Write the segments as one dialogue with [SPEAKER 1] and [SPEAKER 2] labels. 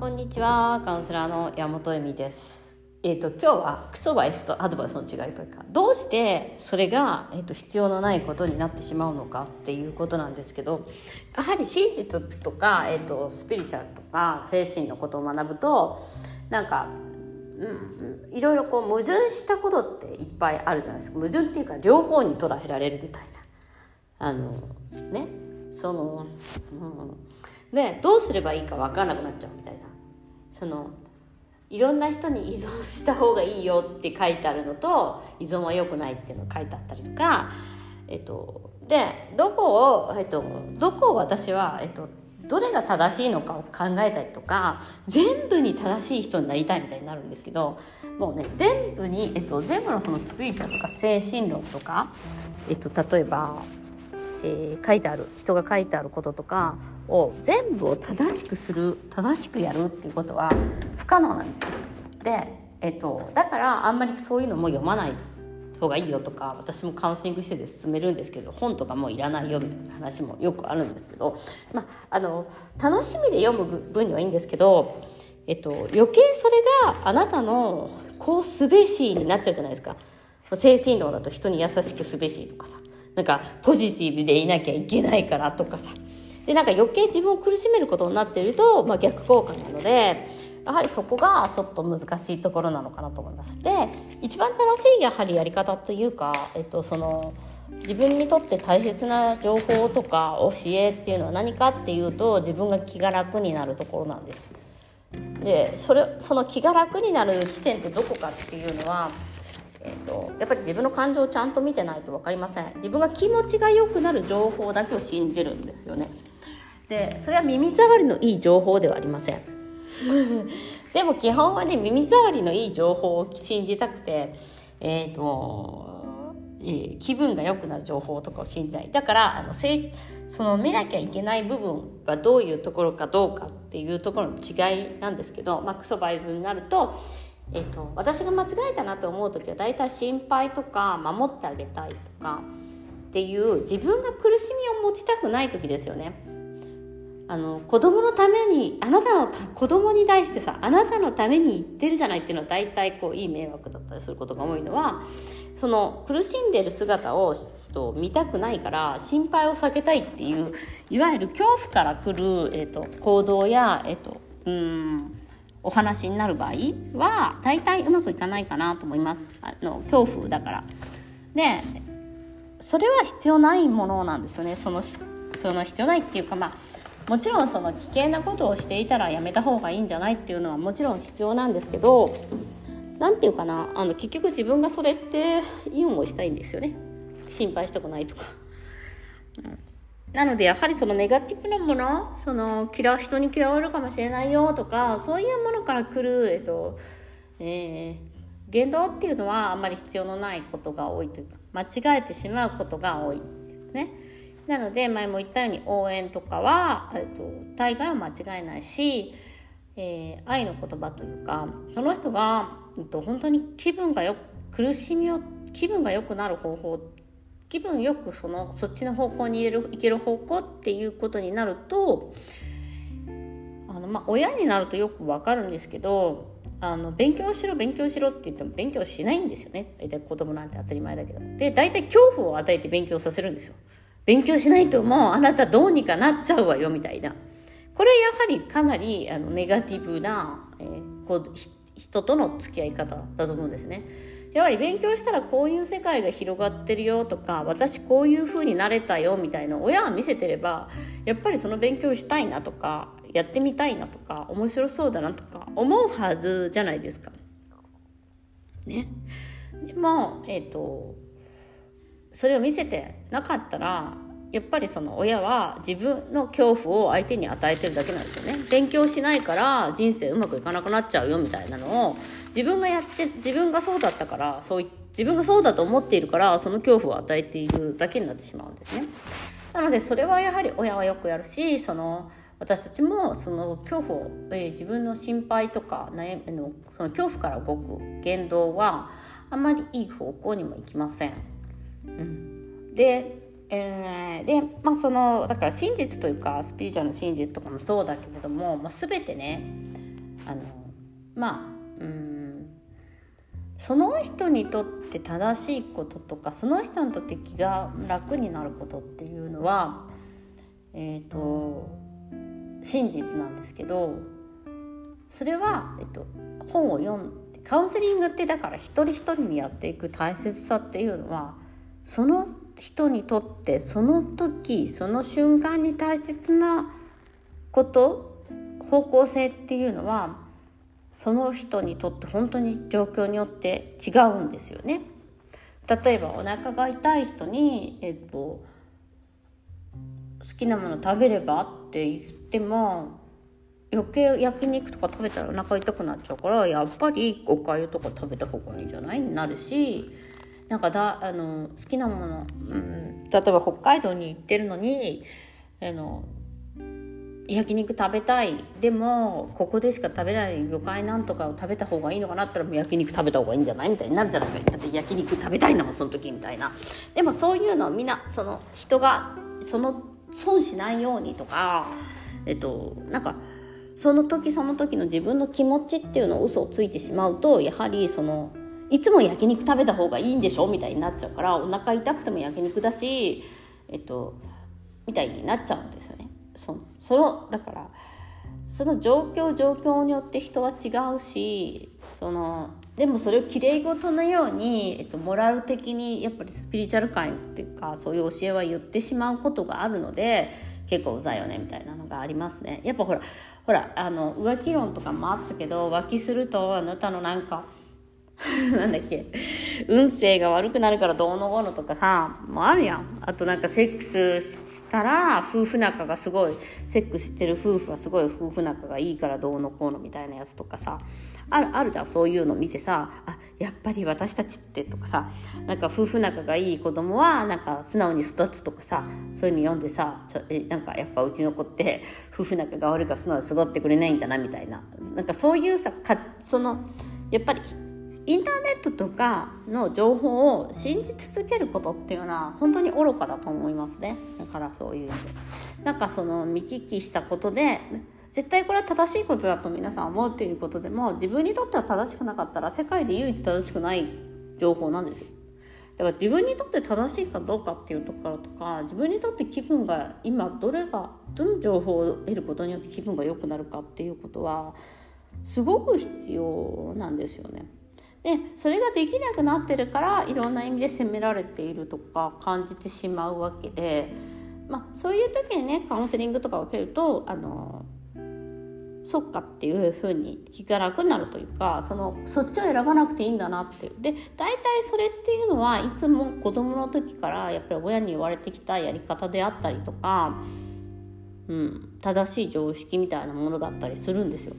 [SPEAKER 1] こんにちはカウンセラーの山本恵美です。えーと、今日はクソバイスとアドバイスの違いというかどうしてそれが、えーと、必要のないことになってしまうのかっていうことなんですけどやはり真実とか、えーと、スピリチュアルとか精神のことを学ぶとなんか、うん、いろいろこう矛盾したことっていっぱいあるじゃないですか。矛盾っていうか両方に捉えられるみたいな。あのねその、うん、でどうすればいいか分からなくなっちゃうみたいな。そのいろんな人に依存した方がいいよって書いてあるのと依存は良くないっていうのが書いてあったりとか、えっと、でどこを、えっと、どこを私は、えっと、どれが正しいのかを考えたりとか全部に正しい人になりたいみたいになるんですけどもうね全部に、えっと、全部のそのスピリチュアルとか精神論とか、えっと、例えば、えー、書いてある人が書いてあることとかを全部を正しくする正しくやるっていうことは不可能なんですよ。で、えっと、だからあんまりそういうのも読まない方がいいよとか私もカウンセリングしてて進めるんですけど本とかもういらないよみたいな話もよくあるんですけど、まあ、の楽しみで読む分にはいいんですけど、えっと、余計それがあなたのこうすべしになっちゃうじゃないですか。精神論だと人に優しくすべしとかさなんかポジティブでいなきゃいけないからとかさでなんか余計自分を苦しめることになっていると、まあ、逆効果なのでやはりそこがちょっと難しいところなのかなと思います。で一番正しいやはりやり方というか、えっと、その自分にとって大切な情報とか教えっていうのは何かっていうと自分が気が楽になるところなんです。でそれその気が楽になる地点ってどこかっていうのはえーと、やっぱり自分の感情をちゃんと見てないと分かりません。自分が気持ちが良くなる情報だけを信じるんですよね。でそれは耳障りのいい情報ではありません。でも基本はね耳障りのいい情報を信じたくてえっ、ー、と気分が良くなる情報とかを信じない。だからあのせその見なきゃいけない部分がどういうところかどうかっていうところの違いなんですけど、まあ、クソバイズになるとえっと、私が間違えたなと思う時は大体心配とか守ってあげたいとかっていう自分が苦しみを持ちたくない時ですよね。あの子供のためにあなたの子供に対してさあなたのために言ってるじゃないっていうのは大体こういい迷惑だったりすることが多いのはその苦しんでる姿をと見たくないから心配を避けたいっていういわゆる恐怖からくる、えーと、行動や、えーとうんお話になる場合は大体うまくいかないかなと思います。あの恐怖だから。でそれは必要ないものなんですよね。そのその必要ないっていうかまあもちろんその危険なことをしていたらやめた方がいいんじゃないっていうのはもちろん必要なんですけど何て言うかなあの結局自分がそれっていい思いしたいんですよね。心配したくないとか。うんなのでやはりそのネガティブなものその嫌う人に嫌われるかもしれないよとかそういうものから来る、えっとえー、言動っていうのはあんまり必要のないことが多いというか間違えてしまうことが多いね。なので前も言ったように応援とかは、えっと、大概は間違いないし、えー、愛の言葉というかその人が、えっと、本当に気分がよ苦しみを気分が良くなる方法気分よくそのそっちの方向に行ける方向っていうことになるとあの、まあ、親になるとよくわかるんですけどあの勉強しろ勉強しろって言っても勉強しないんですよね。大体子供なんて当たり前だけど。で大体恐怖を与えて勉強させるんですよ。勉強しないともうあなたどうにかなっちゃうわよみたいな。これやはりかなりあのネガティブな、えー、こう人との付き合い方だと思うんですね。やはり勉強したらこういう世界が広がってるよとか私こういう風になれたよみたいな親は見せてればやっぱりその勉強したいなとかやってみたいなとか面白そうだなとか思うはずじゃないですか。ね。でも、えっ、ー、とそれを見せてなかったらやっぱりその親は自分の恐怖を相手に与えてるだけなんですよね。勉強しないから人生うまくいかなくなっちゃうよみたいなのを自分がやって自分がそうだったからそう自分がそうだと思っているからその恐怖を与えているだけになってしまうんですね。なのでそれはやはり親はよくやるしその私たちもその恐怖を、えー、自分の心配とか悩みのその恐怖から動く言動はあんまりいい方向にもいきません。うん、でえー、でまあそのだから真実というかスピリチュアルの真実とかもそうだけれども、まあ、全てねあのまあうん。その人にとって正しいこととかその人にとって気が楽になることっていうのはえっ、ー、と真実なんですけどそれは、えっと、本を読んでカウンセリングってだから一人一人にやっていく大切さっていうのはその人にとってその時その瞬間に大切なこと方向性っていうのはその人にとって本当に状況によって違うんですよね。例えばお腹が痛い人に、えっと、好きなもの食べればって言っても余計焼肉とか食べたらお腹痛くなっちゃうからやっぱりおかゆとか食べた方がいいんじゃない？になるしなんかだあの好きなもの、うん、例えば北海道に行ってるのにあの焼肉食べたい。でもここでしか食べない魚介なんとかを食べた方がいいのかなったらもう焼肉食べた方がいいんじゃないみたいになるじゃないですかだって焼肉食べたいんだもんその時みたいな。でもそういうのをみんなその人がその損しないようにとかえっとなんかその時その時の自分の気持ちっていうのを嘘をついてしまうとやはりそのいつも焼肉食べた方がいいんでしょみたいになっちゃうからお腹痛くても焼肉だしえっとみたいになっちゃうんですよね。そそのだからその状況状況によって人は違うしそのでもそれをきれい事のように、えっと、モラル的にやっぱりスピリチュアル界っていうかそういう教えは言ってしまうことがあるので結構うざいよねみたいなのがありますね。やっぱほらほらあの浮気論とかもあったけど浮気するとあなたのなんか なんだっけ？運勢が悪くなるからどうのこうのとかさもあるやん。あとなんかセックスしたら夫婦仲がすごいセックスしてる夫婦はすごい夫婦仲がいいからどうのこうのみたいなやつとかさあるあるじゃん。そういうの見てさあやっぱり私たちってとかさなんか夫婦仲がいい子供はなんか素直に育つとかさそういうの読んでさちょえなんかやっぱうちの子って夫婦仲が悪いから素直に育ってくれないんだなみたいな。なんかそういうさかそのやっぱりインターネットとかの情報を信じ続けることっていうのは本当に愚かだと思いますね。だからそういうなんかその見聞きしたことで絶対これは正しいことだと皆さん思うっていることでも自分にとっては正しくなかったら世界で唯一正しくない情報なんですよ。だから自分にとって正しいかどうかっていうところとか自分にとって気分が今どれがどの情報を得ることによって気分が良くなるかっていうことはすごく必要なんですよね。でそれができなくなってるからいろんな意味で責められているとか感じてしまうわけで、まあ、そういう時にねカウンセリングとかを受けるとあのそっかっていうふうに気が楽になるというかそのそっちを選ばなくていいんだなっていうで大体それっていうのはいつも子供の時からやっぱり親に言われてきたやり方であったりとか、うん、正しい常識みたいなものだったりするんですよ。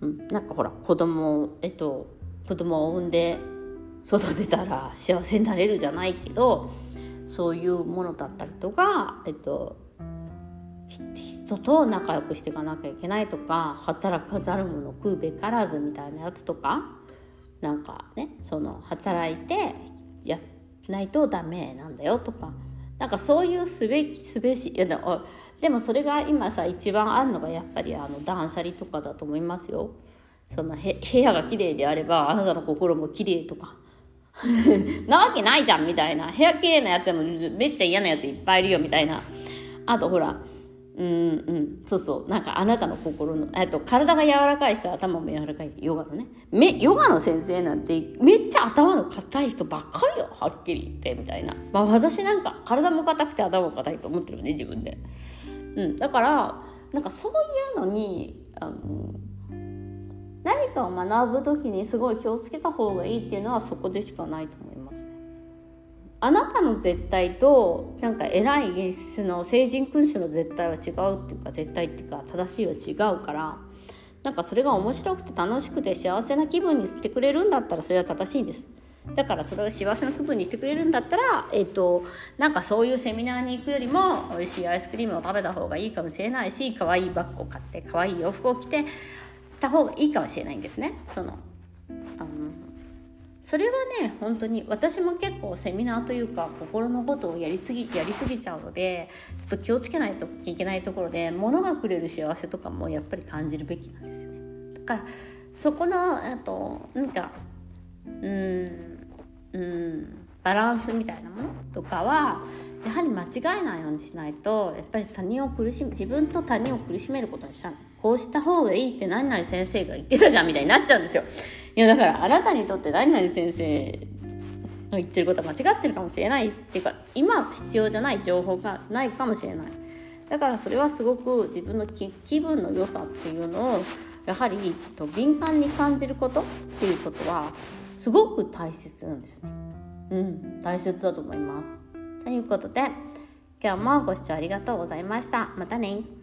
[SPEAKER 1] うん、なんかほら子供えっと子供を産んで育てたら幸せになれるじゃないけどそういうものだったりとか、えっと、人と仲良くしていかなきゃいけないとか働かざる者食うべからずみたいなやつとかなんかねその働いてやないとダメなんだよとかなんかそういうすべきすべしいやでもでもそれが今さ一番あるのがやっぱりあの断捨離とかだと思いますよ。その部屋が綺麗であればあなたの心も綺麗とか。なわけないじゃんみたいな。部屋綺麗なやつでもめっちゃ嫌なやついっぱいいるよみたいな。あとほらうんうん。そうそう。なんかあなたの心のえっと体が柔らかい人は頭も柔らかいヨガのね。めヨガの先生なんてめっちゃ頭の硬い人ばっかりよ。はっきり言ってみたいな。まあ私なんか体も硬くて頭も硬いと思ってるよね自分で。うん。だからなんかそういうのにあの何かを学ぶ時にすごい気をつけた方がいいっていうのはそこでしかないと思います。あなたの絶対となんか偉いその成人君主の絶対は違うっていうか絶対っていうか正しいは違うからなんかそれが面白くて楽しくて幸せな気分にしてくれるんだったらそれは正しいです。だからそれを幸せな気分にしてくれるんだったら、えっ、ー、と、なんかそういうセミナーに行くよりも美味しいアイスクリームを食べた方がいいかもしれないし可愛いバッグを買って可愛い洋服を着てた方がいいかもしれないんですね。そのあのそれはね本当に私も結構セミナーというか心のことをやりすぎやりすぎちゃうのでちょっと気をつけないといけないところで物がくれる幸せとかもやっぱり感じるべきなんですよね。だからそこのあと何かうんうんバランスみたいなものとかはやはり間違えないようにしないとやっぱり他人を苦しむ自分と他人を苦しめることにしたのこうした方がいいって何々先生が言ってたじゃんみたいになっちゃうんですよいやだからあなたにとって何々先生の言ってることは間違ってるかもしれないっていうか今必要じゃない情報がないかもしれないだからそれはすごく自分の気分の良さっていうのをやはりと敏感に感じることっていうことはすごく大切なんですね。うん、大切だと思います。ということで今日もご視聴ありがとうございました。またね